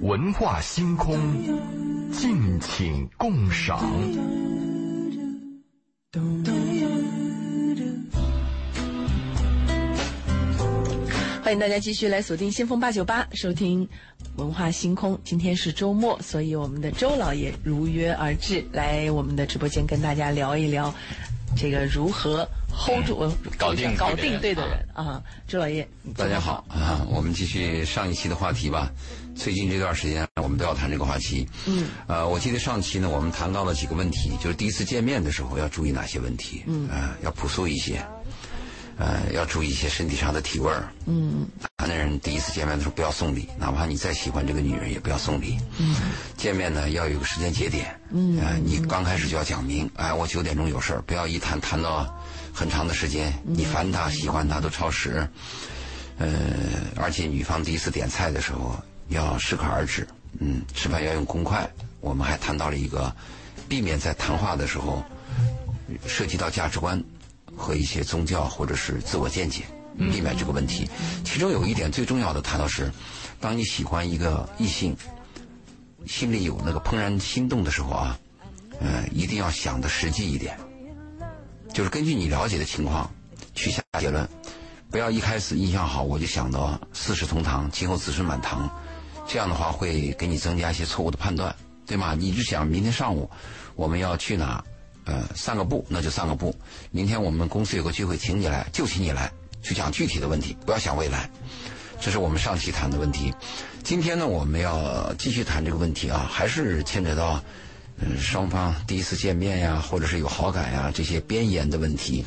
文化星空，敬请共赏。欢迎大家继续来锁定先锋八九八，收听文化星空。今天是周末，所以我们的周老爷如约而至，来我们的直播间跟大家聊一聊这个如何 hold 住、搞定搞定对的人啊。朱老爷，大家好啊，我们继续上一期的话题吧。最近这段时间，我们都要谈这个话题。嗯，呃，我记得上期呢，我们谈到了几个问题，就是第一次见面的时候要注意哪些问题。嗯，呃，要朴素一些，呃，要注意一些身体上的体味儿。嗯，男人第一次见面的时候不要送礼，哪怕你再喜欢这个女人，也不要送礼。嗯，见面呢要有个时间节点。嗯，呃，你刚开始就要讲明，哎，我九点钟有事儿，不要一谈谈到很长的时间，你烦他、喜欢他都超时。呃，而且女方第一次点菜的时候要适可而止，嗯，吃饭要用公筷。我们还谈到了一个，避免在谈话的时候涉及到价值观和一些宗教或者是自我见解，避免这个问题。其中有一点最重要的谈到是，当你喜欢一个异性，心里有那个怦然心动的时候啊，呃，一定要想的实际一点，就是根据你了解的情况去下结论。不要一开始印象好，我就想到四世同堂，今后子孙满堂，这样的话会给你增加一些错误的判断，对吗？你就想明天上午我们要去哪，呃，散个步，那就散个步。明天我们公司有个聚会，请你来，就请你来，去讲具体的问题，不要想未来。这是我们上期谈的问题。今天呢，我们要继续谈这个问题啊，还是牵扯到，嗯、双方第一次见面呀，或者是有好感呀这些边沿的问题。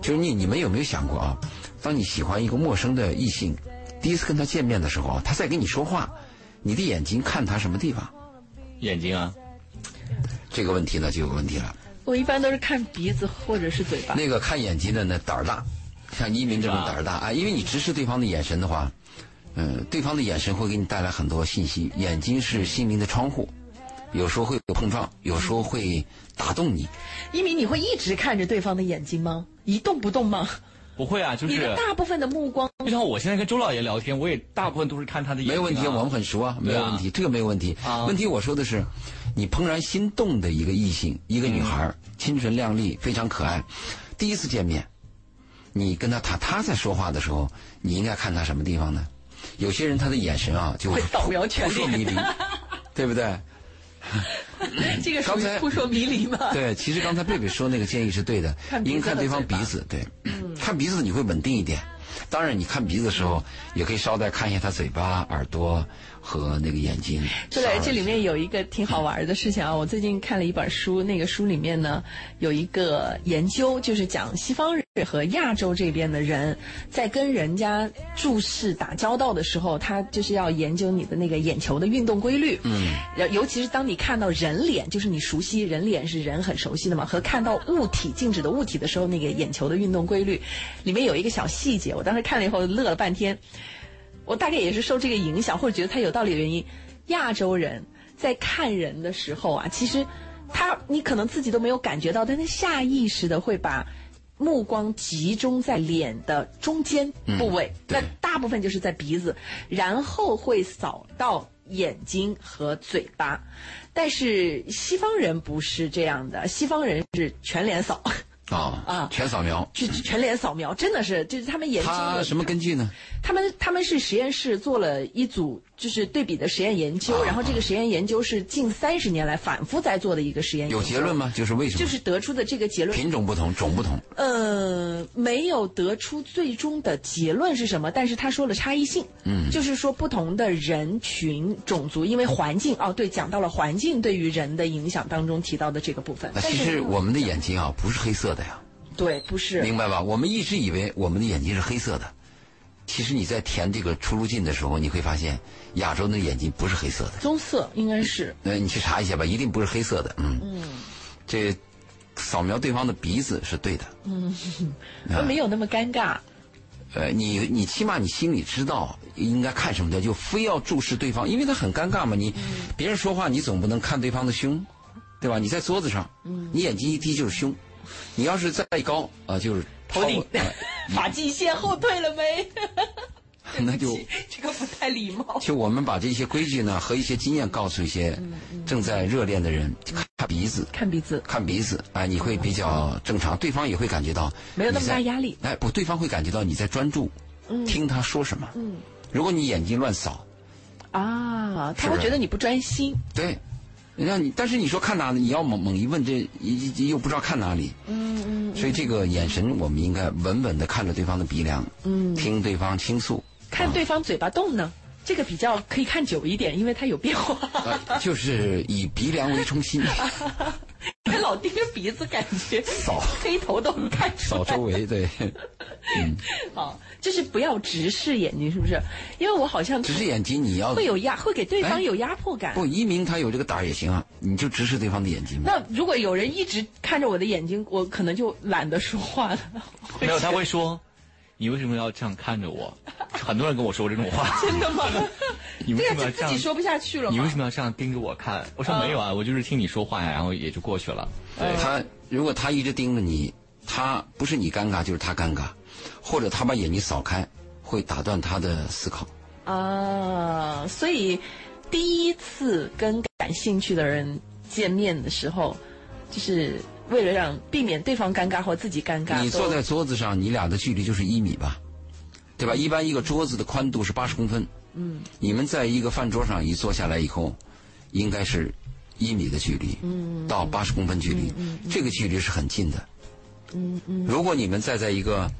就是你你们有没有想过啊？当你喜欢一个陌生的异性，第一次跟他见面的时候啊，他在跟你说话，你的眼睛看他什么地方？眼睛啊，这个问题呢就有问题了。我一般都是看鼻子或者是嘴巴。那个看眼睛的呢胆儿大，像一鸣这种胆儿大啊，因为你直视对方的眼神的话，嗯、对方的眼神会给你带来很多信息。眼睛是心灵的窗户，有时候会有碰撞，有时候会打动你。一鸣，你会一直看着对方的眼睛吗？一动不动吗？不会啊，就是你的大部分的目光，就像我现在跟周老爷聊天，我也大部分都是看他的眼睛、啊。没有问题，我们很熟啊，没有问题，这个没有问题。啊问题我说的是，你怦然心动的一个异性，一个女孩儿，清纯靓丽，非常可爱，第一次见面，你跟她谈，她在说话的时候，你应该看她什么地方呢？有些人他的眼神啊，就会扫描全扑朔迷离，对不对？这个刚才扑朔迷离吗？对，其实刚才贝贝说那个建议是对的看，鼻子应该看对方鼻子，对，看鼻子你会稳定一点。当然，你看鼻子的时候，也可以捎带看一下他嘴巴、耳朵和那个眼睛。对，这里面有一个挺好玩的事情啊！我最近看了一本书，那个书里面呢有一个研究，就是讲西方人和亚洲这边的人在跟人家注视打交道的时候，他就是要研究你的那个眼球的运动规律。嗯，尤其是当你看到人脸，就是你熟悉人脸是人很熟悉的嘛，和看到物体静止的物体的时候，那个眼球的运动规律，里面有一个小细节，我当时看了以后乐了半天。我大概也是受这个影响，或者觉得他有道理的原因。亚洲人在看人的时候啊，其实他你可能自己都没有感觉到，但他下意识的会把目光集中在脸的中间部位，对那大部分就是在鼻子，然后会扫到眼睛和嘴巴。但是西方人不是这样的，西方人是全脸扫，啊啊全扫描。就全脸扫描，真的是就是他们研究的他什么根据呢？他们他们是实验室做了一组就是对比的实验研究，啊然后这个实验研究是近三十年来反复在做的一个实验研究。有结论？吗？就是为什么？就是得出的这个结论，品种不同，种不同。呃，没有得出最终的结论是什么，但是他说了差异性，嗯，就是说不同的人群、种族，因为环境，哦，对，讲到了环境对于人的影响当中提到的这个部分。那其实我们的眼睛啊，不是黑色的呀，对，不是，明白吧？我们一直以为我们的眼睛是黑色的，其实你在填这个出入境的时候，你会发现亚洲的眼睛不是黑色的。棕色应该是，那你去查一下吧，一定不是黑色的。嗯，嗯这扫描对方的鼻子是对的。啊 没有那么尴尬。呃，你你起码你心里知道应该看什么的，就非要注视对方，因为他很尴尬嘛。你、别人说话，你总不能看对方的胸，对吧？你在桌子上，你眼睛一低就是胸，你要是再高啊、就是头顶呃发际线后退了没？那就 这个不太礼貌。就我们把这些规矩呢和一些经验告诉一些正在热恋的人，看鼻子，看鼻子，看鼻子，哎，你会比较正常，对方也会感觉到没有那么大压力。哎，不，对方会感觉到你在专注，听他说什么。嗯如果你眼睛乱扫，啊，他会觉得你不专心。对，让你，但是你说看哪，你要猛猛一问，这一又不知道看哪里。嗯嗯，所以这个眼神，我们应该稳稳的看着对方的鼻梁，嗯听对方倾诉。看对方嘴巴动呢，这个比较可以看久一点，因为它有变化。呃，就是以鼻梁为中心，他老盯着鼻子，感觉扫黑头都能看出来。扫周围，对，嗯。好，就是不要直视眼睛，是不是？因为我好像直视眼睛，你要会有压，会给对方哎有压迫感。不移民他有这个胆儿也行啊，你就直视对方的眼睛嘛。那如果有人一直看着我的眼睛，我可能就懒得说话了。没有，他会说：“你为什么要这样看着我？”很多人跟我说这种话。真的吗？你为什么要这样个就自己？说不下去了？你为什么要这样盯着我看？我说没有啊，我就是听你说话呀，然后也就过去了。对，他如果他一直盯着你，他不是你尴尬就是他尴尬，或者他把眼睛扫开，会打断他的思考。啊，所以第一次跟感兴趣的人见面的时候，就是为了让避免对方尴尬或自己尴尬，你坐在桌子上，你俩的距离就是一米吧，对吧？一般一个桌子的宽度是八十公分。嗯。你们在一个饭桌上一坐下来以后，应该是一米的距离，嗯，到八十公分距离，嗯这个距离是很近的。嗯嗯。如果你们再在一个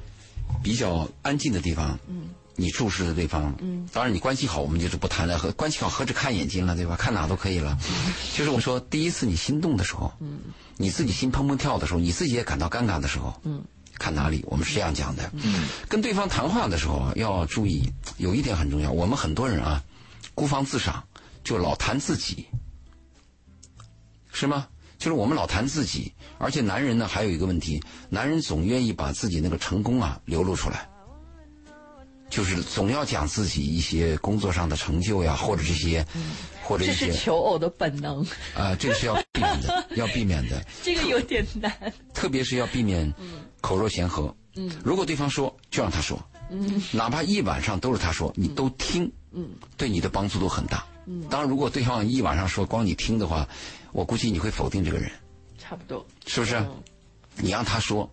比较安静的地方，嗯，你注视着对方，嗯，当然你关系好，我们就是不谈了，和关系好何止看眼睛了，对吧？看哪都可以了。就是我说，第一次你心动的时候，嗯，你自己心砰砰跳的时候，你自己也感到尴尬的时候，嗯。看哪里？我们是这样讲的。嗯，跟对方谈话的时候啊，要注意有一点很重要。我们很多人啊，孤芳自赏，就老谈自己，是吗？就是我们老谈自己，而且男人呢还有一个问题，男人总愿意把自己那个成功啊流露出来，就是总要讲自己一些工作上的成就呀，或者这些，或者一这是些求偶的本能，啊、这个是要避免的，要避免的。这个有点难。特别是要避免口若悬河。嗯，如果对方说，就让他说。嗯，哪怕一晚上都是他说，你都听。嗯，对你的帮助都很大。嗯，当然，如果对方一晚上说光你听的话，我估计你会否定这个人，差不多，是不是？你让他说。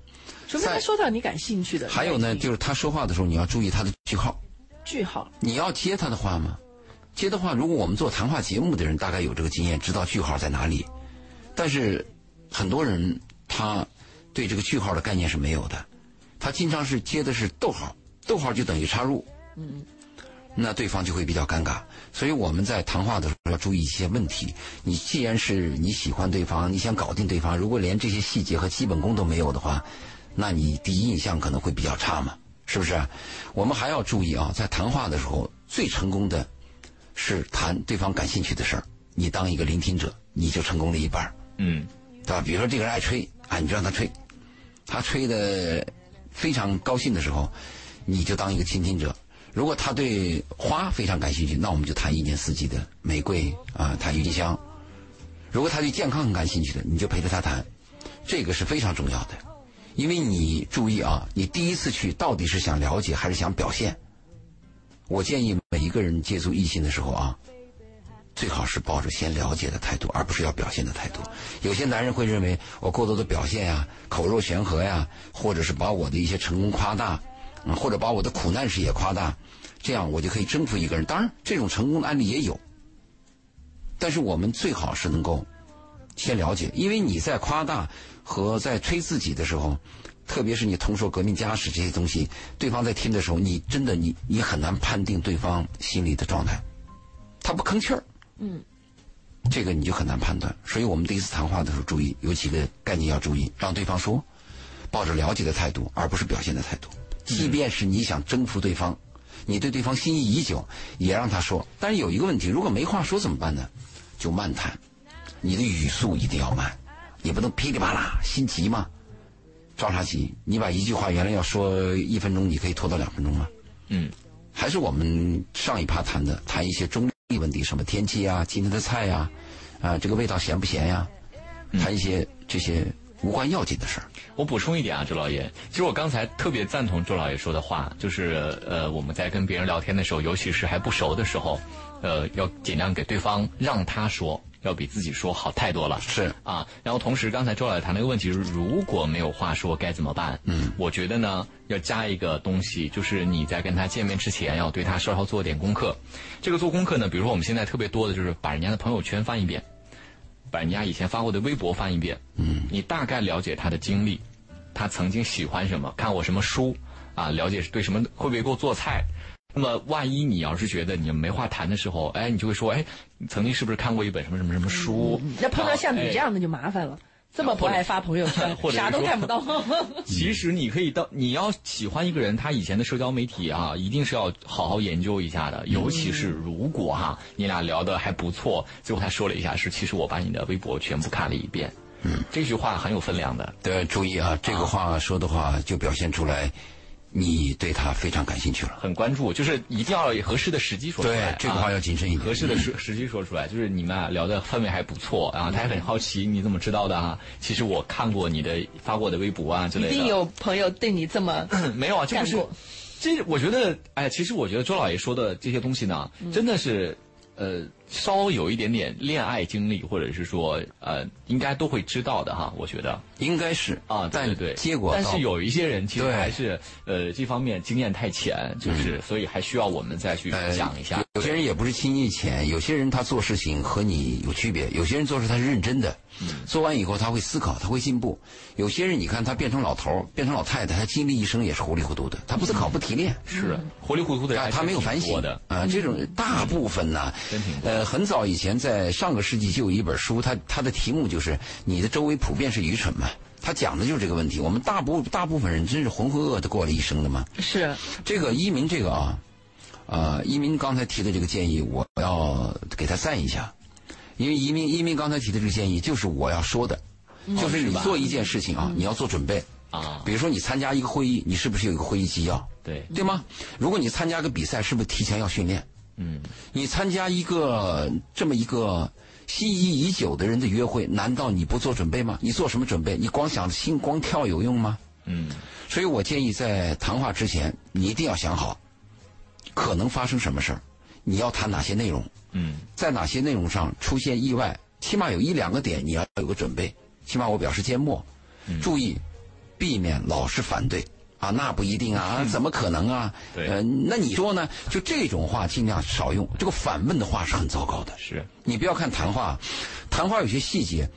除非他说到你感兴趣的。还有呢，就是他说话的时候，你要注意他的句号。句号，你要接他的话吗？接的话，如果我们做谈话节目的人，大概有这个经验，知道句号在哪里。但是很多人他对这个句号的概念是没有的，他经常是接的是逗号，逗号就等于插入。嗯，那对方就会比较尴尬。所以我们在谈话的时候要注意一些问题。你既然是你喜欢对方，你想搞定对方，如果连这些细节和基本功都没有的话，那你第一印象可能会比较差嘛，是不是？我们还要注意啊，在谈话的时候，最成功的是谈对方感兴趣的事儿。你当一个聆听者，你就成功了一半儿，嗯，对吧？比如说这个人爱吹啊，你就让他吹，他吹的非常高兴的时候，你就当一个倾听者。如果他对花非常感兴趣，那我们就谈一年四季的玫瑰啊，谈郁金香。如果他对健康很感兴趣的，你就陪着他谈，这个是非常重要的。因为你注意啊，你第一次去到底是想了解还是想表现？我建议每一个人接触异性的时候啊，最好是抱着先了解的态度，而不是要表现的态度。有些男人会认为我过多的表现呀、口若悬河呀，或者是把我的一些成功夸大，嗯，或者把我的苦难事也夸大，这样我就可以征服一个人。当然，这种成功的案例也有，但是我们最好是能够先了解，因为你在夸大和在吹自己的时候，特别是你通说革命家史这些东西，对方在听的时候，你真的你你很难判定对方心里的状态，他不吭气儿，嗯，这个你就很难判断。所以我们第一次谈话的时候，注意有几个概念要注意，让对方说，抱着了解的态度，而不是表现的态度。即便是你想征服对方，你对对方心仪已久，也让他说。但是有一个问题，如果没话说怎么办呢？就慢谈，你的语速一定要慢，你不能噼里啪啦，心急嘛。着啥急？你把一句话原来要说一分钟，你可以拖到两分钟吗？嗯，还是我们上一趴谈的，谈一些中立问题，什么天气啊，今天的菜呀、啊，这个味道咸不咸呀、谈一些这些无关要紧的事儿。我补充一点啊，周老爷，其实我刚才特别赞同周老爷说的话，就是呃，我们在跟别人聊天的时候，尤其是还不熟的时候，呃，要尽量给对方让他说，要比自己说好太多了。是啊，然后同时刚才周老师谈了一个问题，是如果没有话说该怎么办？嗯，我觉得呢，要加一个东西，就是你在跟他见面之前，要对他稍稍做点功课。这个做功课呢，比如说我们现在特别多的就是把人家的朋友圈翻一遍。把人家以前发过的微博翻一遍，嗯，你大概了解他的经历，他曾经喜欢什么，看过什么书，啊，了解对什么会不会给我做菜。那么万一你要是觉得你没话谈的时候，哎，你就会说，哎，你曾经是不是看过一本什么什么什么书？那碰到像你这样的就麻烦了。这么不爱发朋友圈，啥都看不到。其实你可以到，你要喜欢一个人，他以前的社交媒体啊，一定是要好好研究一下的。尤其是如果哈，你俩聊的还不错，最后他说了一下是，其实我把你的微博全部看了一遍。嗯，这句话很有分量的。对，注意啊，这个话说的话就表现出来。你对他非常感兴趣了，很关注，就是一定要合适的时机说出来。对，这个话要谨慎一点。合适的时时机说出来，就是你们俩聊的氛围还不错啊，他也很好奇你怎么知道的啊？其实我看过你的发过的微博啊之类的。一定有朋友对你这么没有啊？就是，这我觉得，哎，其实我觉得周老爷说的这些东西呢，真的是。呃，稍有一点点恋爱经历，或者是说，呃，应该都会知道的哈。我觉得应该是啊，对对。结果，但是有一些人其实还是呃这方面经验太浅，就是所以还需要我们再去讲一下。有些人也不是经验浅，有些人他做事情和你有区别。有些人做事他是认真的，做完以后他会思考，他会进步。有些人你看他变成老头变成老太太，他经历一生也是糊里糊涂的，他不思考不提炼，是糊里糊涂的，他没有反省的啊。这种大部分呢。呃，很早以前，在上个世纪就有一本书，它它的题目就是“你的周围普遍是愚蠢嘛”，它讲的就是这个问题。我们大部大部分人真是浑浑噩噩的过了一生的吗？是。这个一鸣这个啊，呃，一鸣刚才提的这个建议，我要给他赞一下，因为一鸣一鸣刚才提的这个建议就是我要说的，就是你做一件事情啊，你要做准备啊。比如说你参加一个会议，你是不是有一个会议纪要？对，对吗？如果你参加个比赛，是不是提前要训练？嗯，你参加一个这么一个心仪已久的人的约会，难道你不做准备吗？你做什么准备？你光想心光跳有用吗？嗯，所以我建议在谈话之前，你一定要想好，可能发生什么事儿，你要谈哪些内容？嗯，在哪些内容上出现意外，起码有一两个点你要有个准备，起码我表示缄默，注意避免老是反对。啊，那不一定啊，怎么可能啊？呃，那你说呢？就这种话尽量少用。这个反问的话是很糟糕的。是，你不要看谈话，谈话有些细节，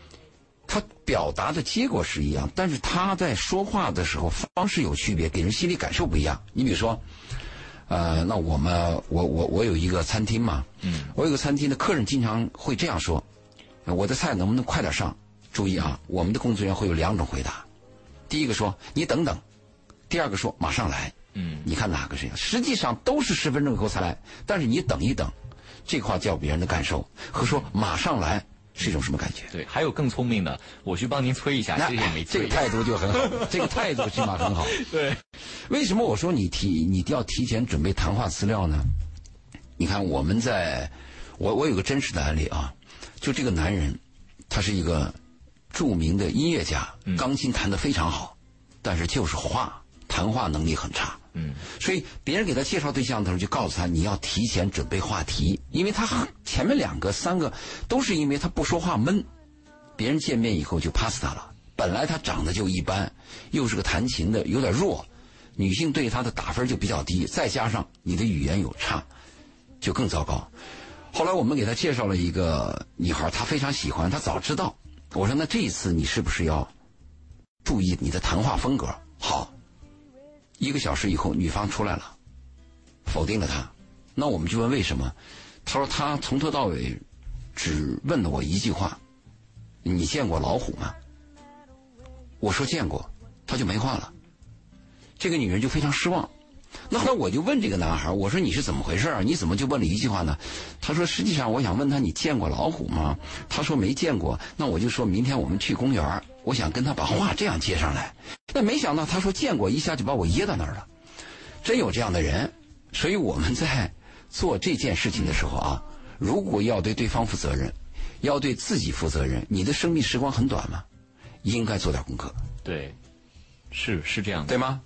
他表达的结果是一样，但是他在说话的时候方式有区别，给人心理感受不一样。你比如说，呃，那我们我我我有一个餐厅嘛，嗯，我有个餐厅的客人经常会这样说：“我的菜能不能快点上？”注意啊，我们的工作人员会有两种回答，第一个说：“你等等。”第二个说马上来，嗯，你看哪个是？实际上都是十分钟以后才来，但是你等一等，这话叫别人的感受和说马上来是一种什么感觉？对，还有更聪明的，我去帮您催一下，这也没这个态度就很好，这个态度起码很好。对，为什么我说你提你要提前准备谈话资料呢？你看我们在，我我有个真实的案例啊，就这个男人，他是一个著名的音乐家，钢琴弹得非常好，但是就是话。谈话能力很差，嗯，所以别人给他介绍对象的时候，就告诉他你要提前准备话题，因为他前面两个、三个都是因为他不说话闷，别人见面以后就 pass 他了。本来他长得就一般，又是个弹琴的，有点弱，女性对他的打分就比较低，再加上你的语言有差，就更糟糕。后来我们给他介绍了一个女孩，他非常喜欢，他早知道。我说那这一次你是不是要注意你的谈话风格？好。一个小时以后，女方出来了，否定了他。那我们就问为什么？他说他从头到尾只问了我一句话：“你见过老虎吗？”我说见过，他就没话了。这个女人就非常失望。那后来我就问这个男孩：“我说你是怎么回事啊？你怎么就问了一句话呢？”他说：“实际上我想问他你见过老虎吗？”他说没见过。那我就说明天我们去公园。我想跟他把话这样接上来，但没想到他说见过，一下就把我噎到那儿了。真有这样的人，所以我们在做这件事情的时候啊，如果要对对方负责任，要对自己负责任，你的生命时光很短嘛，应该做点功课，对，是是这样的。对吗？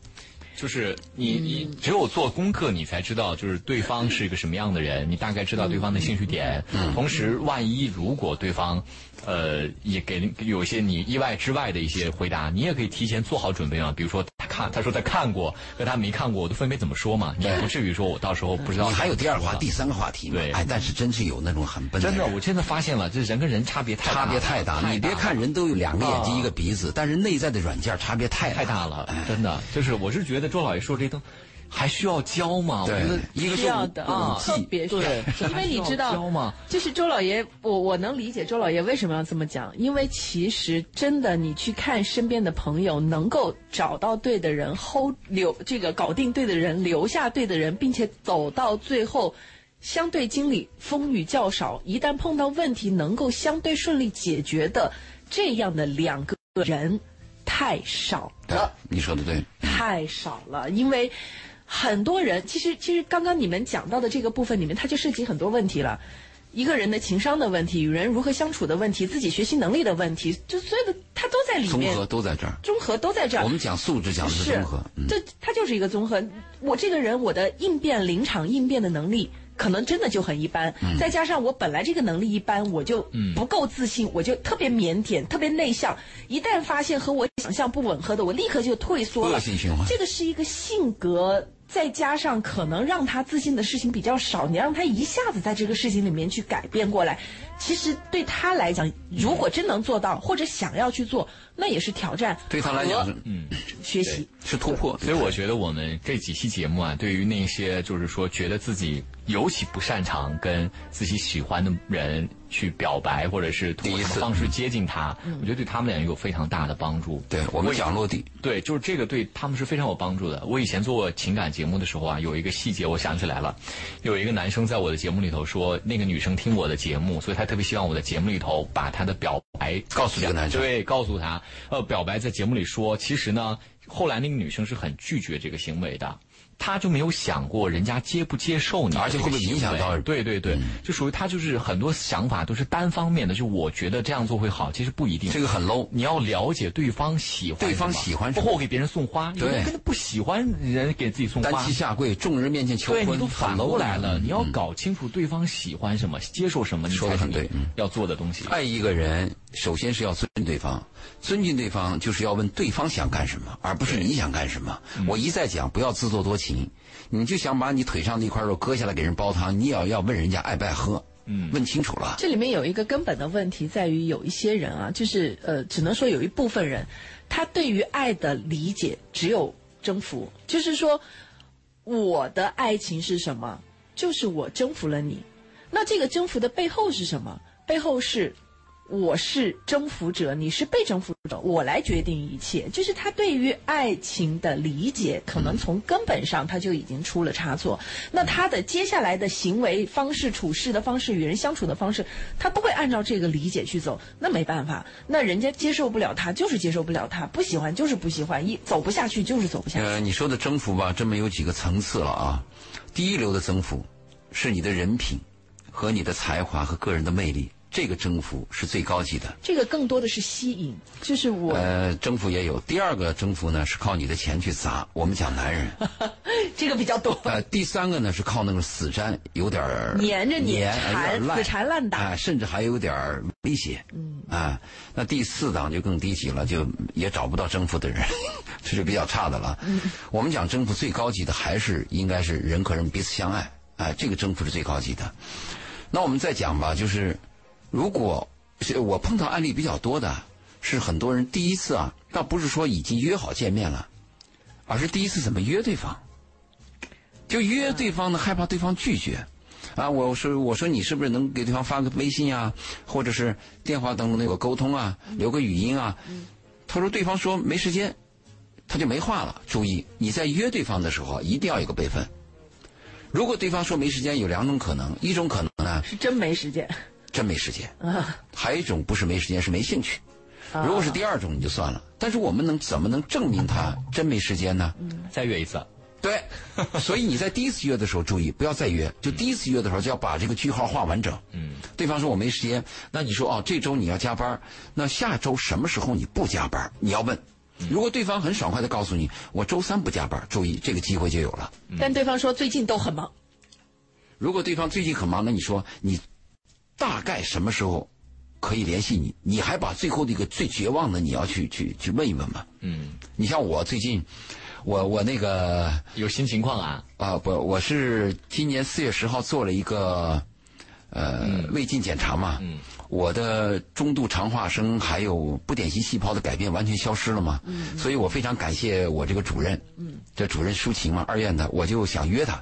就是你你只有做功课，你才知道就是对方是一个什么样的人，你大概知道对方的兴趣点。同时，万一如果对方，呃，也给有一些你意外之外的一些回答，你也可以提前做好准备嘛。比如说他看他说他看过，和他没看过，我都分别怎么说嘛。你也不至于说我到时候不知道。你还有第二话、第三个话题嘛？对哎，但是真是有那种很笨的。真的，我真的发现了，这人跟人差别太大差了别太大，你别看人都有两个眼睛啊一个鼻子，但是内在的软件差别太太大了，真的。就是我是觉得周老爷说这都还需要教吗？我对觉得一个是需要的啊，特别需要对，因为你知道吗？就是周老爷，我我能理解周老爷为什么要这么讲，因为其实真的，你去看身边的朋友，能够找到对的人，hold 留这个搞定对的人，留下对的人，并且走到最后，相对经历风雨较少，一旦碰到问题能够相对顺利解决的这样的两个人，太少对了。，你说的对。太少了，因为很多人其实其实刚刚你们讲到的这个部分里面，它就涉及很多问题了。一个人的情商的问题，与人如何相处的问题，自己学习能力的问题，就所有的它都在里面，综合都在这儿。综合都在这儿。我们讲素质，讲的是综合。嗯，这它就是一个综合。我这个人，我的应变临场应变的能力。可能真的就很一般，嗯再加上我本来这个能力一般，我就不够自信，我就特别腼腆，特别内向。一旦发现和我想象不吻合的，我立刻就退缩了。恶性循环这个是一个性格，再加上可能让他自信的事情比较少，你让他一下子在这个事情里面去改变过来，其实对他来讲，如果真能做到或者想要去做，那也是挑战。对他来讲嗯。学习。是突破。所以我觉得我们这几期节目啊，对于那些就是说觉得自己尤其不擅长跟自己喜欢的人去表白，或者是通过方式接近他，我觉得对他们俩有非常大的帮助。对我们讲落地，对，就是这个对他们是非常有帮助的。我以前做情感节目的时候啊，有一个细节我想起来了，有一个男生在我的节目里头说，那个女生听我的节目，所以他特别希望我的节目里头把他的表白告诉这个男生对，告诉他，呃，表白在节目里说，其实呢，后来那个女生是很拒绝这个行为的。她就没有想过人家接不接受你而且会不会影响到对对对，就属于他就是很多想法都是单方面的，就我觉得这样做会好，其实不一定。这个很 low。你要了解对方喜欢对方喜欢什么。包括我给别人送花，有人对根本不喜欢人给自己送花。单。膝下跪，众人面前求对婚，你都反过来了，的你要搞清楚对方喜欢什么，接受什么，你说得才是你很对嗯。要做的东西。爱一个人，首先是要尊敬对方，尊敬对方就是要问对方想干什么，而不是你想干什么。我一再讲，不要自作多情，你就想把你腿上的一块肉割下来给人煲汤，你也要要问人家爱不爱喝，嗯，问清楚了。这里面有一个根本的问题在于，有一些人啊，就是呃，只能说有一部分人，他对于爱的理解只有征服，就是说，我的爱情是什么？就是我征服了你。那这个征服的背后是什么？背后是。我是征服者，你是被征服者，我来决定一切。就是他对于爱情的理解，可能从根本上他就已经出了差错。那他的接下来的行为方式、处事的方式、与人相处的方式，他不会按照这个理解去走。那没办法，那人家接受不了他，就是接受不了他；不喜欢就是不喜欢，一走不下去就是走不下去。呃，你说的征服吧，这么有几个层次了啊。第一流的征服是你的人品和你的才华和个人的魅力，这个征服是最高级的。这个更多的是吸引，就是我、呃，征服也有。第二个征服呢是靠你的钱去砸，我们讲男人。这个比较多。呃，第三个呢是靠那个死粘，有点儿粘着你黏缠有点赖死缠烂打啊甚至还有点儿威胁。嗯啊，那第四档就更低级了，就也找不到征服的人，这是比较差的了。嗯我们讲征服最高级的还是应该是人和人彼此相爱，啊，这个征服是最高级的。那我们再讲吧，就是如果是我碰到案例比较多的，是很多人第一次啊，倒不是说已经约好见面了，而是第一次怎么约对方。就约对方呢，害怕对方拒绝，啊，我说我说你是不是能给对方发个微信啊，或者是电话当中有个沟通啊，留个语音啊？他说对方说没时间，他就没话了。注意你在约对方的时候一定要有个备份。如果对方说没时间，有两种可能，一种可能呢是真没时间真没时间，啊。还有一种不是没时间，是没兴趣。如果是第二种，你就算了。但是我们能怎么能证明他真没时间呢？再约一次，对，所以你在第一次约的时候注意，不要再约。就第一次约的时候就要把这个句号画完整。嗯，对方说我没时间，那你说哦，这周你要加班，那下周什么时候你不加班？你要问。如果对方很爽快的告诉你我周三不加班，注意这个机会就有了。但对方说最近都很忙。如果对方最近很忙，那你说你大概什么时候可以联系你？你还把最后的一个最绝望的你要去去去问一问吗？嗯，你像我最近，我我那个有新情况啊？啊不，我是今年四月十号做了一个呃胃镜检查嘛。嗯。我的中度肠化生还有不典型细胞的改变完全消失了嘛？嗯。所以我非常感谢我这个主任。嗯。这主任舒晴嘛，二院的，我就想约他，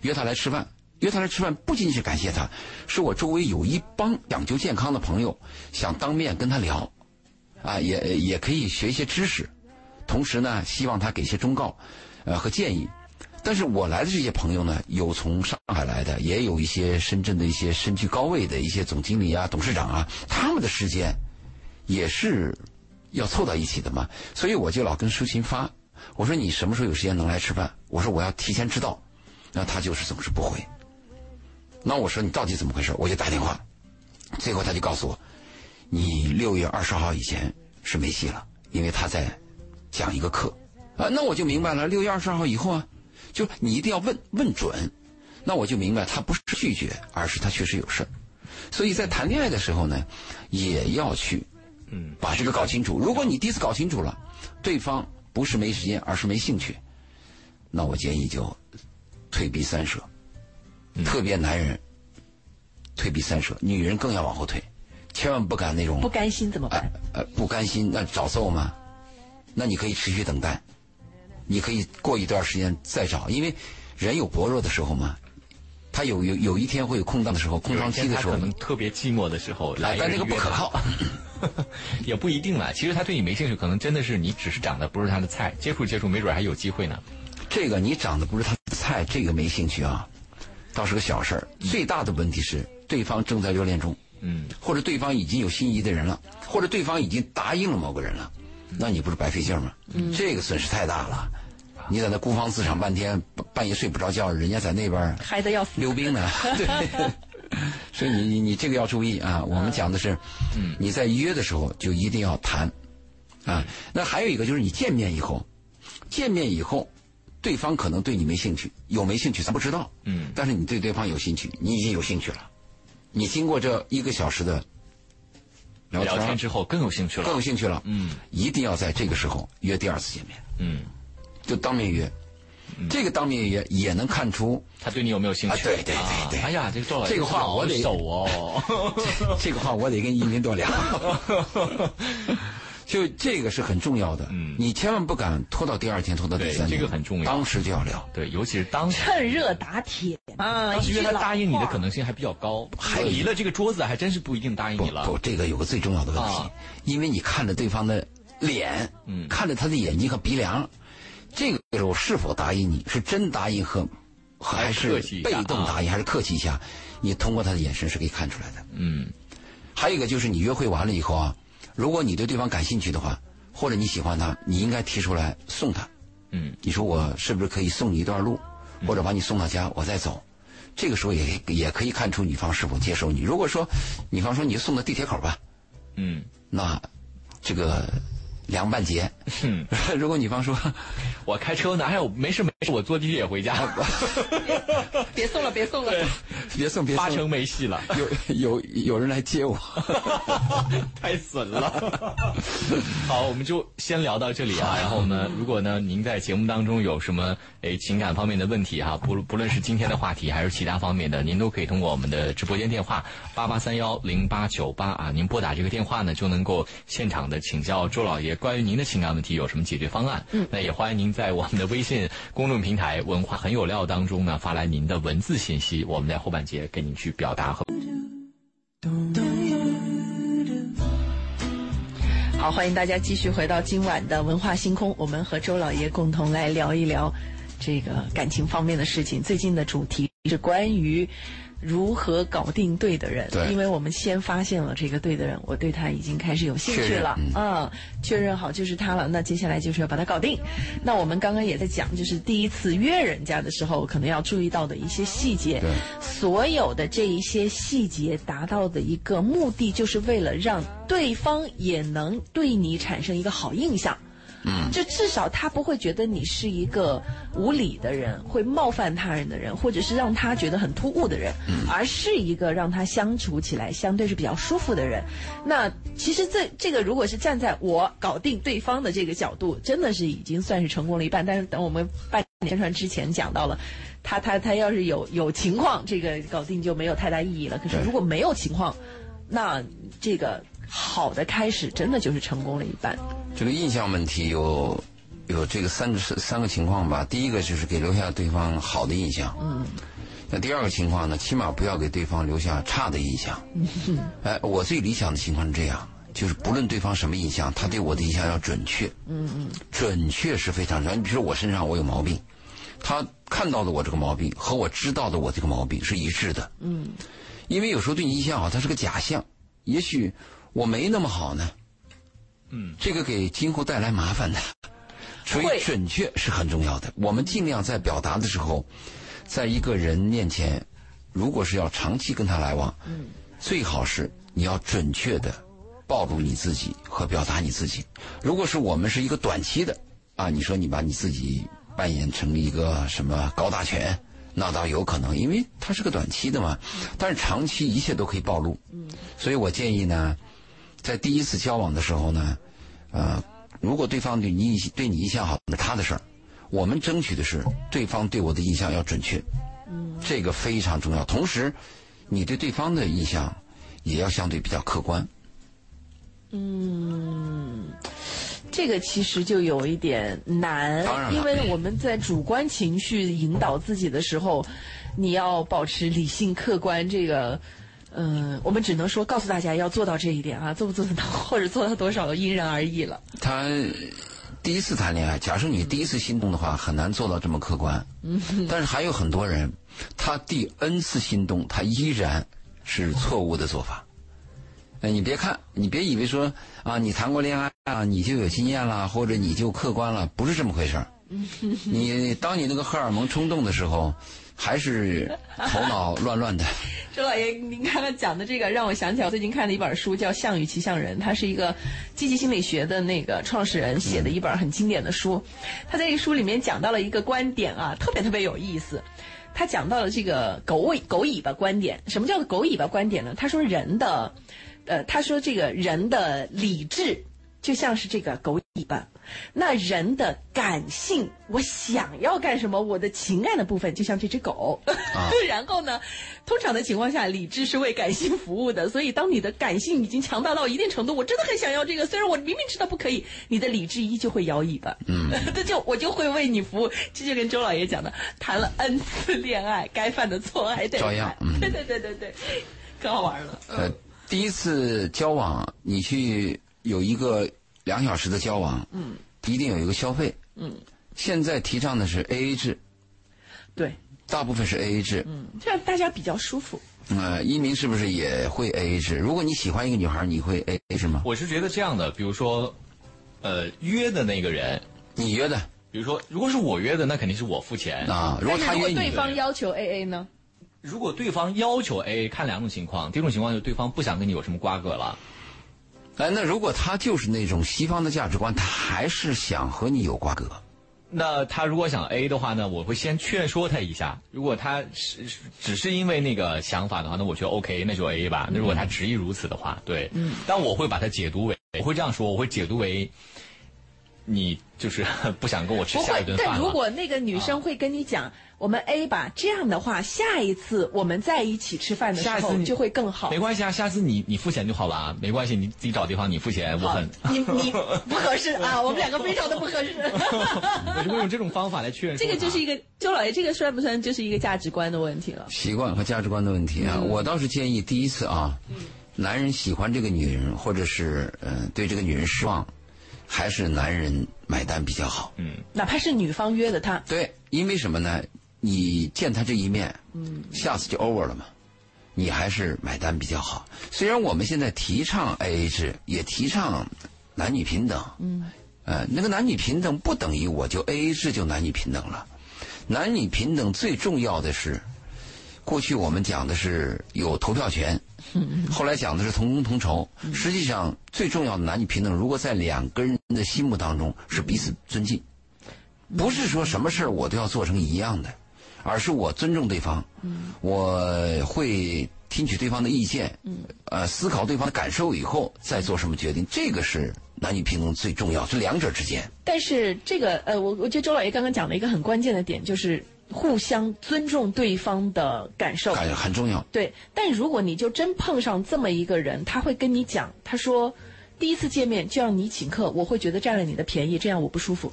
约他来吃饭。约他来吃饭，不仅仅是感谢他，是我周围有一帮讲究健康的朋友，想当面跟他聊，啊，也也可以学一些知识，同时呢，希望他给些忠告，呃和建议。但是我来的这些朋友呢，有从上海来的，也有一些深圳的一些身居高位的一些总经理啊、董事长啊，他们的时间也是要凑到一起的嘛。所以我就老跟舒琴发，我说你什么时候有时间能来吃饭？我说我要提前知道，那他就是总是不回。那我说你到底怎么回事？我就打电话，最后他就告诉我，你六月二十号以前是没戏了，因为他在讲一个课啊。那我就明白了，六月二十二号以后啊，就你一定要问问准。那我就明白他不是拒绝，而是他确实有事所以在谈恋爱的时候呢，也要去嗯把这个搞清楚。如果你第一次搞清楚了，对方不是没时间，而是没兴趣，那我建议就退避三舍。特别男人退避三舍，女人更要往后退，千万不敢那种不甘心怎么办？呃，不甘心那找揍吗？那你可以持续等待，你可以过一段时间再找，因为人有薄弱的时候嘛，他有有有一天会有空档的时候，空窗期的时候，可能特别寂寞的时候来，但这个不可靠，也不一定了。其实他对你没兴趣，可能真的是你只是长得不是他的菜，接触接触，没准还有机会呢。这个你长得不是他的菜，这个没兴趣啊。倒是个小事儿，最大的问题是对方正在热恋中，嗯，或者对方已经有心仪的人了，或者对方已经答应了某个人了，那你不是白费劲吗？嗯，这个损失太大了，你在那孤芳自赏半天，半夜睡不着觉，人家在那边嗨的要死溜冰呢，对，所以你你你这个要注意啊。我们讲的是，嗯，你在约的时候就一定要谈，啊，那还有一个就是你见面以后，见面以后。对方可能对你没兴趣，有没兴趣咱不知道。嗯，但是你对对方有兴趣，你已经有兴趣了。你经过这一个小时的聊天之后，更有兴趣了，更有兴趣了。嗯，一定要在这个时候约第二次见面。嗯，就当面约。这个当面约也能看出他对你有没有兴趣。对对对对。哎呀，这个做这个话我得守哦。这个话我得跟一鸣多聊。就这个是很重要的，嗯，你千万不敢拖到第二天，拖到第三天，这个很重要，当时就要聊，对，尤其是当趁热打铁。啊，因为他答应你的可能性还比较高，还离了这个桌子，还真是不一定答应你了。不，这个有个最重要的问题，因为你看着对方的脸，嗯，看着他的眼睛和鼻梁，这个时候是否答应你是真答应和还是被动答应，还是客气一下？你通过他的眼神是可以看出来的。嗯，还有一个就是你约会完了以后啊。如果你对对方感兴趣的话，或者你喜欢他，你应该提出来送他。嗯，你说我是不是可以送你一段路，或者把你送到家，我再走？这个时候也也可以看出女方是否接受你。如果说女方说你就送到地铁口吧，嗯，那这个。凉半截。如果女方说：“ 我开车呢，还有没事没事，我坐地铁回家。”别送了，别送了，别送，别送，八成没戏了。有有有人来接我，太损了。好，我们就先聊到这里啊。然后呢，如果呢您在节目当中有什么诶情感方面的问题哈，不不论是今天的话题还是其他方面的，您都可以通过我们的直播间电话八八三幺零八九八啊，您拨打这个电话呢，就能够现场的请教周老爷。关于您的情感问题有什么解决方案？嗯，那也欢迎您在我们的微信公众平台“文化很有料”当中呢发来您的文字信息，我们在后半节给您去表达和。好，欢迎大家继续回到今晚的文化星空，我们和周老爷共同来聊一聊这个感情方面的事情。最近的主题是是关于。如何搞定对的人？因为我们先发现了这个对的人，我对他已经开始有兴趣了嗯啊、确认好就是他了。那接下来就是要把他搞定。那我们刚刚也在讲，就是第一次约人家的时候，可能要注意到的一些细节。所有的这一些细节达到的一个目的，就是为了让对方也能对你产生一个好印象。嗯，就至少他不会觉得你是一个无理的人，会冒犯他人的人，或者是让他觉得很突兀的人，而是一个让他相处起来相对是比较舒服的人。那其实这这个如果是站在我搞定对方的这个角度，真的是已经算是成功了一半。但是等我们半年宣传之前讲到了，他他他要是有有情况，这个搞定就没有太大意义了。可是如果没有情况，那这个好的开始真的就是成功了一半。这个印象问题有有这个三个三个情况吧。第一个就是给留下对方好的印象，嗯。那第二个情况呢，起码不要给对方留下差的印象。嗯哎，我最理想的情况是这样，就是不论对方什么印象，他对我的印象要准确。嗯嗯，准确是非常重要。你比如说我身上我有毛病，他看到的我这个毛病和我知道的我这个毛病是一致的。嗯，因为有时候对你印象好，它是个假象，也许我没那么好呢。嗯，这个给今后带来麻烦的。所以准确是很重要的。我们尽量在表达的时候，在一个人面前，如果是要长期跟他来往，嗯，最好是你要准确的暴露你自己和表达你自己。如果是我们是一个短期的啊，你说你把你自己扮演成一个什么高大全，那倒有可能，因为它是个短期的嘛。但是长期一切都可以暴露。嗯，所以我建议呢，在第一次交往的时候呢，呃，如果对方对你对你印象好，那是他的事儿。我们争取的是对方对我的印象要准确，嗯，这个非常重要。同时，你对对方的印象也要相对比较客观。嗯这个其实就有一点难因为我们在主观情绪引导自己的时候，你要保持理性客观。这个，嗯、我们只能说告诉大家要做到这一点啊，做不做得到，或者做到多少，因人而异了。他第一次谈恋爱，假设你第一次心动的话，很难做到这么客观。嗯，但是还有很多人，他第 N 次心动，他依然是错误的做法。哎，你别看，你别以为说啊，你谈过恋爱啊，你就有经验了，或者你就客观了，不是这么回事儿。你当你那个荷尔蒙冲动的时候，还是头脑乱乱的。周老爷，您刚刚讲的这个让我想起来，我最近看的一本书叫《项羽骑象人》，他是一个积极心理学的那个创始人写的一本很经典的书。他在这个书里面讲到了一个观点啊，特别特别有意思。他讲到了这个狗尾狗尾巴观点。什么叫做狗尾巴观点呢？他说人的，呃，他说这个人的理智就像是这个狗尾巴，那人的感性，我想要干什么，我的情感的部分就像这只狗。然后呢，通常的情况下，理智是为感性服务的。所以，当你的感性已经强大到一定程度，我真的很想要这个，虽然我明明知道不可以，你的理智依旧会摇尾巴。嗯，这就我就会为你服务。这就跟周老爷讲的，谈了 N 次恋爱，该犯的错还得照样犯嗯 对对对对对，可好玩了。呃，第一次交往，你去有一个两小时的交往，嗯，一定有一个消费，嗯，现在提倡的是 A A 制，对，大部分是 A A 制，嗯，这样大家比较舒服。呃，一鸣是不是也会 A A 制？如果你喜欢一个女孩，你会 A A 制吗？我是觉得这样的，比如说，呃，约的那个人，你约的比如说，如果是我约的，那肯定是我付钱。啊？如果他约你如果对，方要求 A A 呢？如果对方要求 A，看两种情况。第一种情况就是对方不想跟你有什么瓜葛了，哎，那如果他就是那种西方的价值观，他还是想和你有瓜葛，那他如果想 A 的话呢，我会先劝说他一下。如果他是是只是因为那个想法的话，那我觉得 OK，那就 A 吧。那如果他执意如此的话，对，嗯，但我会把它解读为，我会这样说，我会解读为，你就是 不想跟我吃不会下一顿，饭。但如果那个女生会跟你讲，我们 A 吧，这样的话，下一次我们在一起吃饭的时下次你候就会更好没。关系啊，下次你你付钱就好了啊，没关系，你自己找地方你付钱，我很，你你不合适啊，我们两个非常的不合适。我就会用这种方法来确认。这个就是一个周老爷，这个算不算就是一个价值观的问题了？习惯和价值观的问题啊。我倒是建议第一次啊，男人喜欢这个女人，或者是嗯、呃对这个女人失望，还是男人买单比较好。嗯，哪怕是女方约的他，对，因为什么呢？你见他这一面，嗯，下次就 over 了嘛。你还是买单比较好。虽然我们现在提倡 AA 制，也提倡男女平等，嗯，呃，那个男女平等不等于我就 AA 制就男女平等了。男女平等最重要的是，过去我们讲的是有投票权，后来讲的是同工同酬。实际上，最重要的男女平等，如果在两个人的心目当中是彼此尊敬，不是说什么事儿我都要做成一样的。而是我尊重对方，我会听取对方的意见，呃，思考对方的感受以后再做什么决定。这个是男女平等最重要，这两者之间。但是这个呃，我我觉得周老爷刚刚讲了一个很关键的点，就是互相尊重对方的感受，感很重要。对，但如果你就真碰上这么一个人，他会跟你讲，他说第一次见面就让你请客，我会觉得占了你的便宜，这样我不舒服。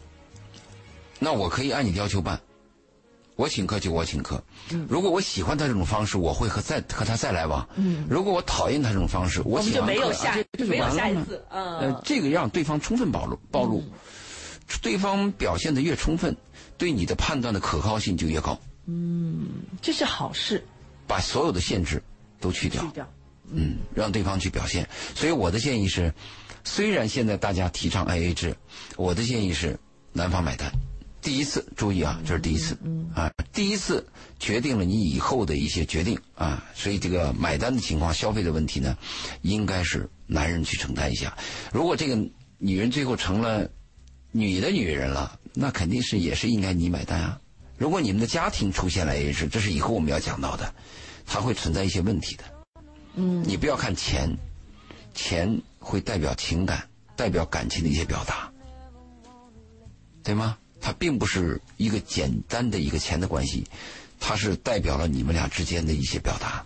那我可以按你的要求办。我请客就我请客，如果我喜欢他这种方式，我会和再和他再来往。如果我讨厌他这种方式，我们就没有下没有下一次。呃，这个让对方充分暴露暴露，对方表现的越充分，对你的判断的可靠性就越高。嗯，这是好事。把所有的限制都去掉，嗯，让对方去表现。所以我的建议是，虽然现在大家提倡 AA 制，我的建议是男方买单。第一次注意啊，这是第一次啊，第一次决定了你以后的一些决定啊，所以这个买单的情况、消费的问题呢，应该是男人去承担一下。如果这个女人最后成了女的女人了，那肯定是也是应该你买单啊。如果你们的家庭出现了 A 制，这是以后我们要讲到的，它会存在一些问题的。嗯，你不要看钱，钱会代表情感、代表感情的一些表达，对吗？它并不是一个简单的一个钱的关系，它是代表了你们俩之间的一些表达。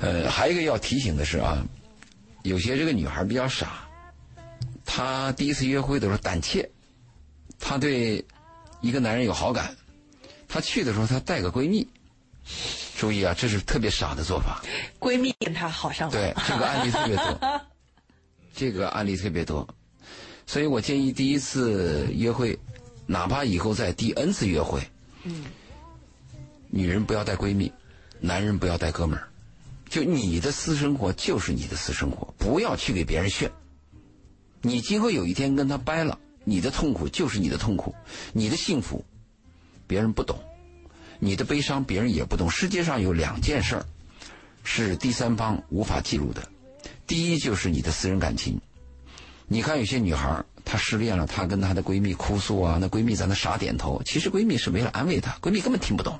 呃，还有一个要提醒的是啊，有些这个女孩比较傻，她第一次约会的时候胆怯，她对一个男人有好感，她去的时候她带个闺蜜，注意啊，这是特别傻的做法。闺蜜跟她好上了。对，这个案例特别多，这个案例特别多。所以我建议第一次约会，哪怕以后在第 N 次约会，嗯，女人不要带闺蜜，男人不要带哥们儿，就你的私生活就是你的私生活，不要去给别人炫。你今后有一天跟他掰了，你的痛苦就是你的痛苦，你的幸福别人不懂，你的悲伤别人也不懂。世界上有两件事儿是第三方无法记录的，第一就是你的私人感情。你看，有些女孩她失恋了，她跟她的闺蜜哭诉啊，那闺蜜在那傻点头。其实闺蜜是为了安慰她，闺蜜根本听不懂。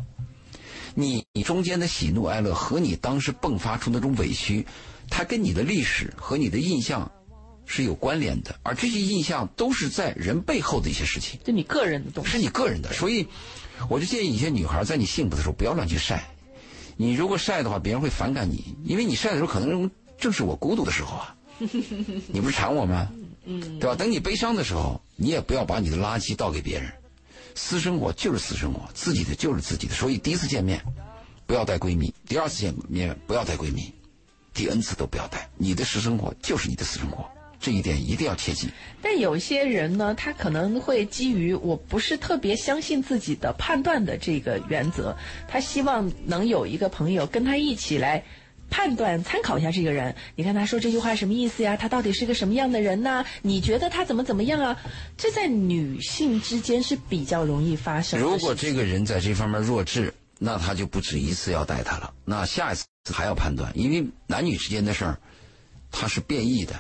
你中间的喜怒哀乐和你当时迸发出那种委屈，它跟你的历史和你的印象是有关联的，而这些印象都是在人背后的一些事情。就你个人的东西，是你个人的。所以，我就建议一些女孩在你幸福的时候不要乱去晒。你如果晒的话，别人会反感你，因为你晒的时候可能正是我孤独的时候啊。你不是馋我吗？嗯，对吧？等你悲伤的时候，你也不要把你的垃圾倒给别人。私生活就是私生活，自己的就是自己的。所以第一次见面不要带闺蜜，第二次见面不要带闺蜜，第 N 次都不要带。你的私生活就是你的私生活，这一点一定要切记。但有些人呢，他可能会基于我不是特别相信自己的判断的这个原则，他希望能有一个朋友跟他一起来。判断参考一下这个人，你看他说这句话什么意思呀？他到底是个什么样的人呢？你觉得他怎么怎么样啊？这在女性之间是比较容易发生。如果这个人在这方面弱智，那他就不止一次要带他了。那下一次还要判断，因为男女之间的事儿，它是变异的，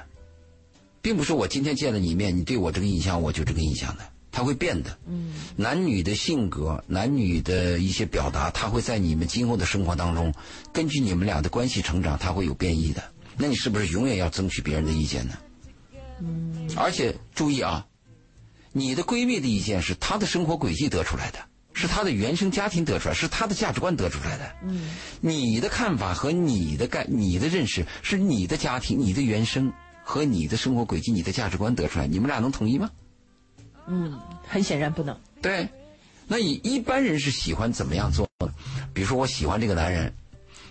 并不是我今天见了你一面，你对我这个印象，我就这个印象的。他会变的，嗯，男女的性格，男女的一些表达，他会在你们今后的生活当中，根据你们俩的关系成长，他会有变异的。那你是不是永远要争取别人的意见呢？嗯，而且注意啊，你的闺蜜的意见是她的生活轨迹得出来的，是她的原生家庭得出来，是她的价值观得出来的。嗯，你的看法和你的概、你的认识是你的家庭、你的原生和你的生活轨迹、你的价值观得出来，你们俩能统一吗？嗯，很显然不能。对，那你一般人是喜欢怎么样做呢？比如说，我喜欢这个男人，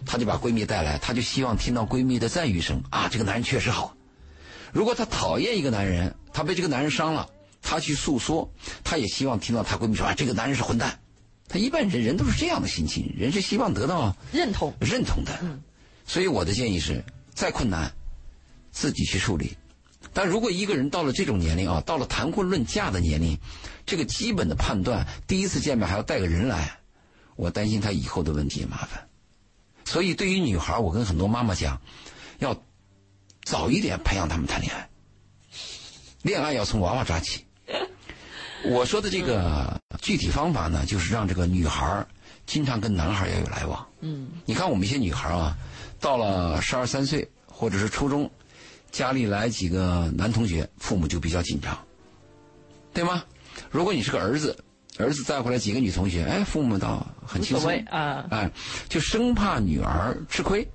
他就把闺蜜带来，他就希望听到闺蜜的赞誉声啊，这个男人确实好。如果他讨厌一个男人，他被这个男人伤了，他去诉说，他也希望听到他闺蜜说啊，这个男人是混蛋，他一般人人都是这样的心情，人是希望得到认同。认同的。所以我的建议是，再困难，自己去处理。但如果一个人到了这种年龄啊，到了谈婚论嫁的年龄，这个基本的判断，第一次见面还要带个人来，我担心他以后的问题也麻烦。所以对于女孩，我跟很多妈妈讲，要早一点培养他们谈恋爱，恋爱要从娃娃抓起。我说的这个具体方法呢，就是让这个女孩经常跟男孩要有来往。嗯，你看我们一些女孩啊，到了十二三岁或者是初中，家里来几个男同学，父母就比较紧张，对吗？如果你是个儿子，儿子带回来几个女同学，哎，父母倒很轻松啊，哎，就生怕女儿吃亏。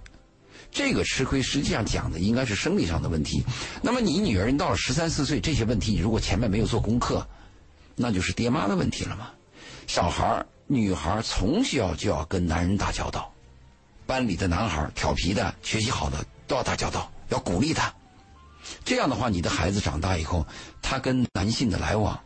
这个吃亏实际上讲的应该是生理上的问题。那么你女儿到了十三四岁，这些问题你如果前面没有做功课。那就是爹妈的问题了嘛。小孩女孩从小就要跟男人打交道，班里的男孩调皮的、学习好的都要打交道，要鼓励他。这样的话，你的孩子长大以后，他跟男性的来往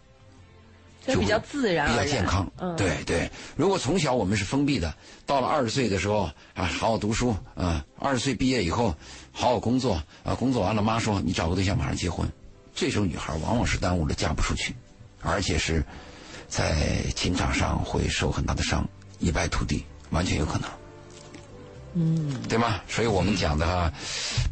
就比较自然、比较健康。对对，如果从小我们是封闭的，到了二十岁的时候啊，好好读书啊，二十岁毕业以后好好工作啊，工作完了妈说你找个对象马上结婚，这时候女孩往往是耽误了嫁不出去。而且是在情场上会受很大的伤，一败涂地，完全有可能。嗯，对吗？所以我们讲的哈，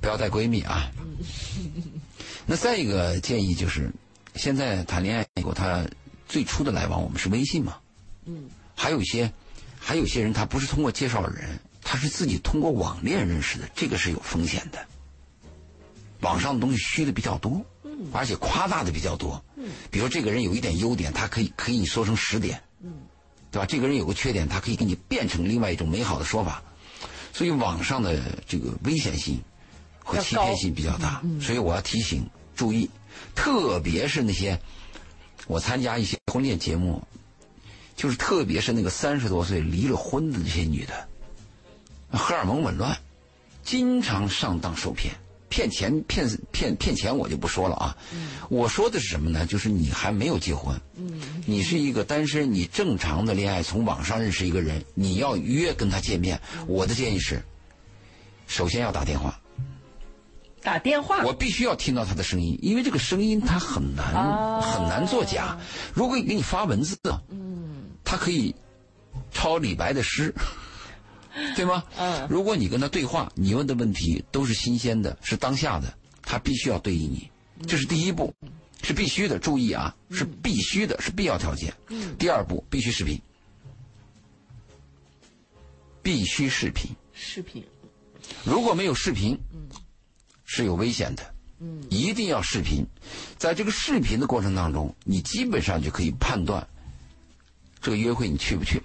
不要带闺蜜啊。那再一个建议就是，现在谈恋爱，以后他最初的来往我们是微信嘛。嗯。还有一些，还有些人他不是通过介绍人，他是自己通过网恋认识的，这个是有风险的。网上的东西虚的比较多。而且夸大的比较多，嗯比如这个人有一点优点，他可以可以你说成十点，嗯对吧？这个人有个缺点，他可以给你变成另外一种美好的说法，所以网上的这个危险性和欺骗性比较大，所以我要提醒注意，特别是那些我参加一些婚恋节目，就是特别是那个三十多岁离了婚的那些女的，荷尔蒙紊乱，经常上当受骗。骗钱骗骗骗钱我就不说了啊，我说的是什么呢？就是你还没有结婚，你是一个单身，你正常的恋爱，从网上认识一个人，你要约跟他见面，我的建议是，首先要打电话，打电话，我必须要听到他的声音，因为这个声音他很难很难作假。如果给你发文字，嗯，他可以抄李白的诗。对吗？嗯，如果你跟他对话，你问的问题都是新鲜的，是当下的，他必须要对应你，这是第一步，是必须的。注意啊，是必须的，是必要条件。嗯。第二步，必须视频，必须视频。视频。如果没有视频，嗯，是有危险的。嗯。一定要视频，在这个视频的过程当中，你基本上就可以判断，这个约会你去不去。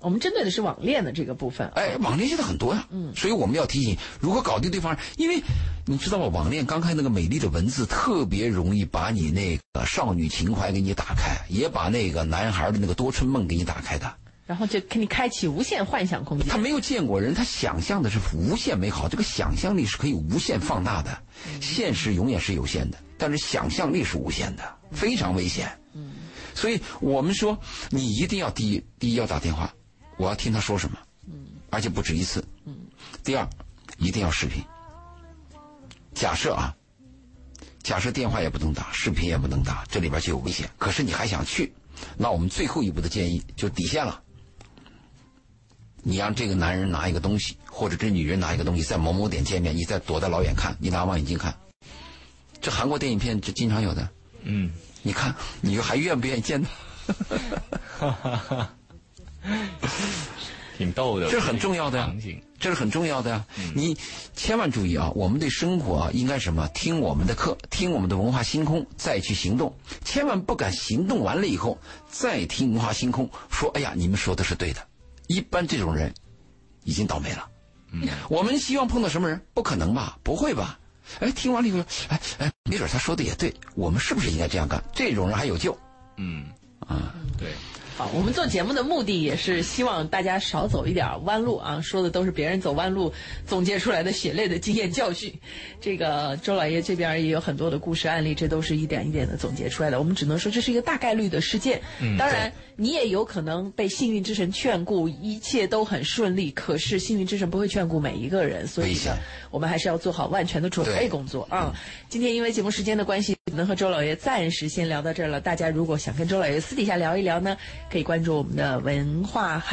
我们针对的是网恋的这个部分。哎，网恋现在很多呀，嗯，所以我们要提醒，如果搞定对方，因为你知道吗，网恋刚开那个美丽的文字，特别容易把你那个少女情怀给你打开，也把那个男孩的那个多春梦给你打开的。然后就给你开启无限幻想空间。他没有见过人，他想象的是无限美好，这个想象力是可以无限放大的。现实永远是有限的，但是想象力是无限的，非常危险。嗯，所以我们说，你一定要第一，第一要打电话。我要听他说什么，嗯，而且不止一次，嗯。第二，一定要视频。假设啊，假设电话也不能打，视频也不能打，这里边就有危险。可是你还想去，那我们最后一步的建议就底线了。你让这个男人拿一个东西，或者这女人拿一个东西，在某某点见面，你再躲在老远看，你拿望远镜看。这韩国电影片就经常有的，嗯，你看，你还愿不愿意见他？挺逗的，这是很重要的呀，这是很重要的呀。你千万注意啊，我们对生活应该什么？听我们的课，听我们的文化星空，再去行动。千万不敢行动完了以后再听文化星空，说哎呀，你们说的是对的。一般这种人已经倒霉了。嗯，我们希望碰到什么人？不可能吧？不会吧？哎，听完了以后，哎哎，没准他说的也对，我们是不是应该这样干？这种人还有救。嗯啊，对。好，我们做节目的目的也是希望大家少走一点弯路啊，说的都是别人走弯路总结出来的血泪的经验教训。这个周老爷这边也有很多的故事案例，这都是一点一点的总结出来的。我们只能说这是一个大概率的事件。嗯，当然你也有可能被幸运之神眷顾，一切都很顺利。可是幸运之神不会眷顾每一个人，所以呢，我们还是要做好万全的准备工作啊。今天因为节目时间的关系，能和周老爷暂时先聊到这儿了。大家如果想跟周老爷私底下聊一聊呢，可以关注我们的文化。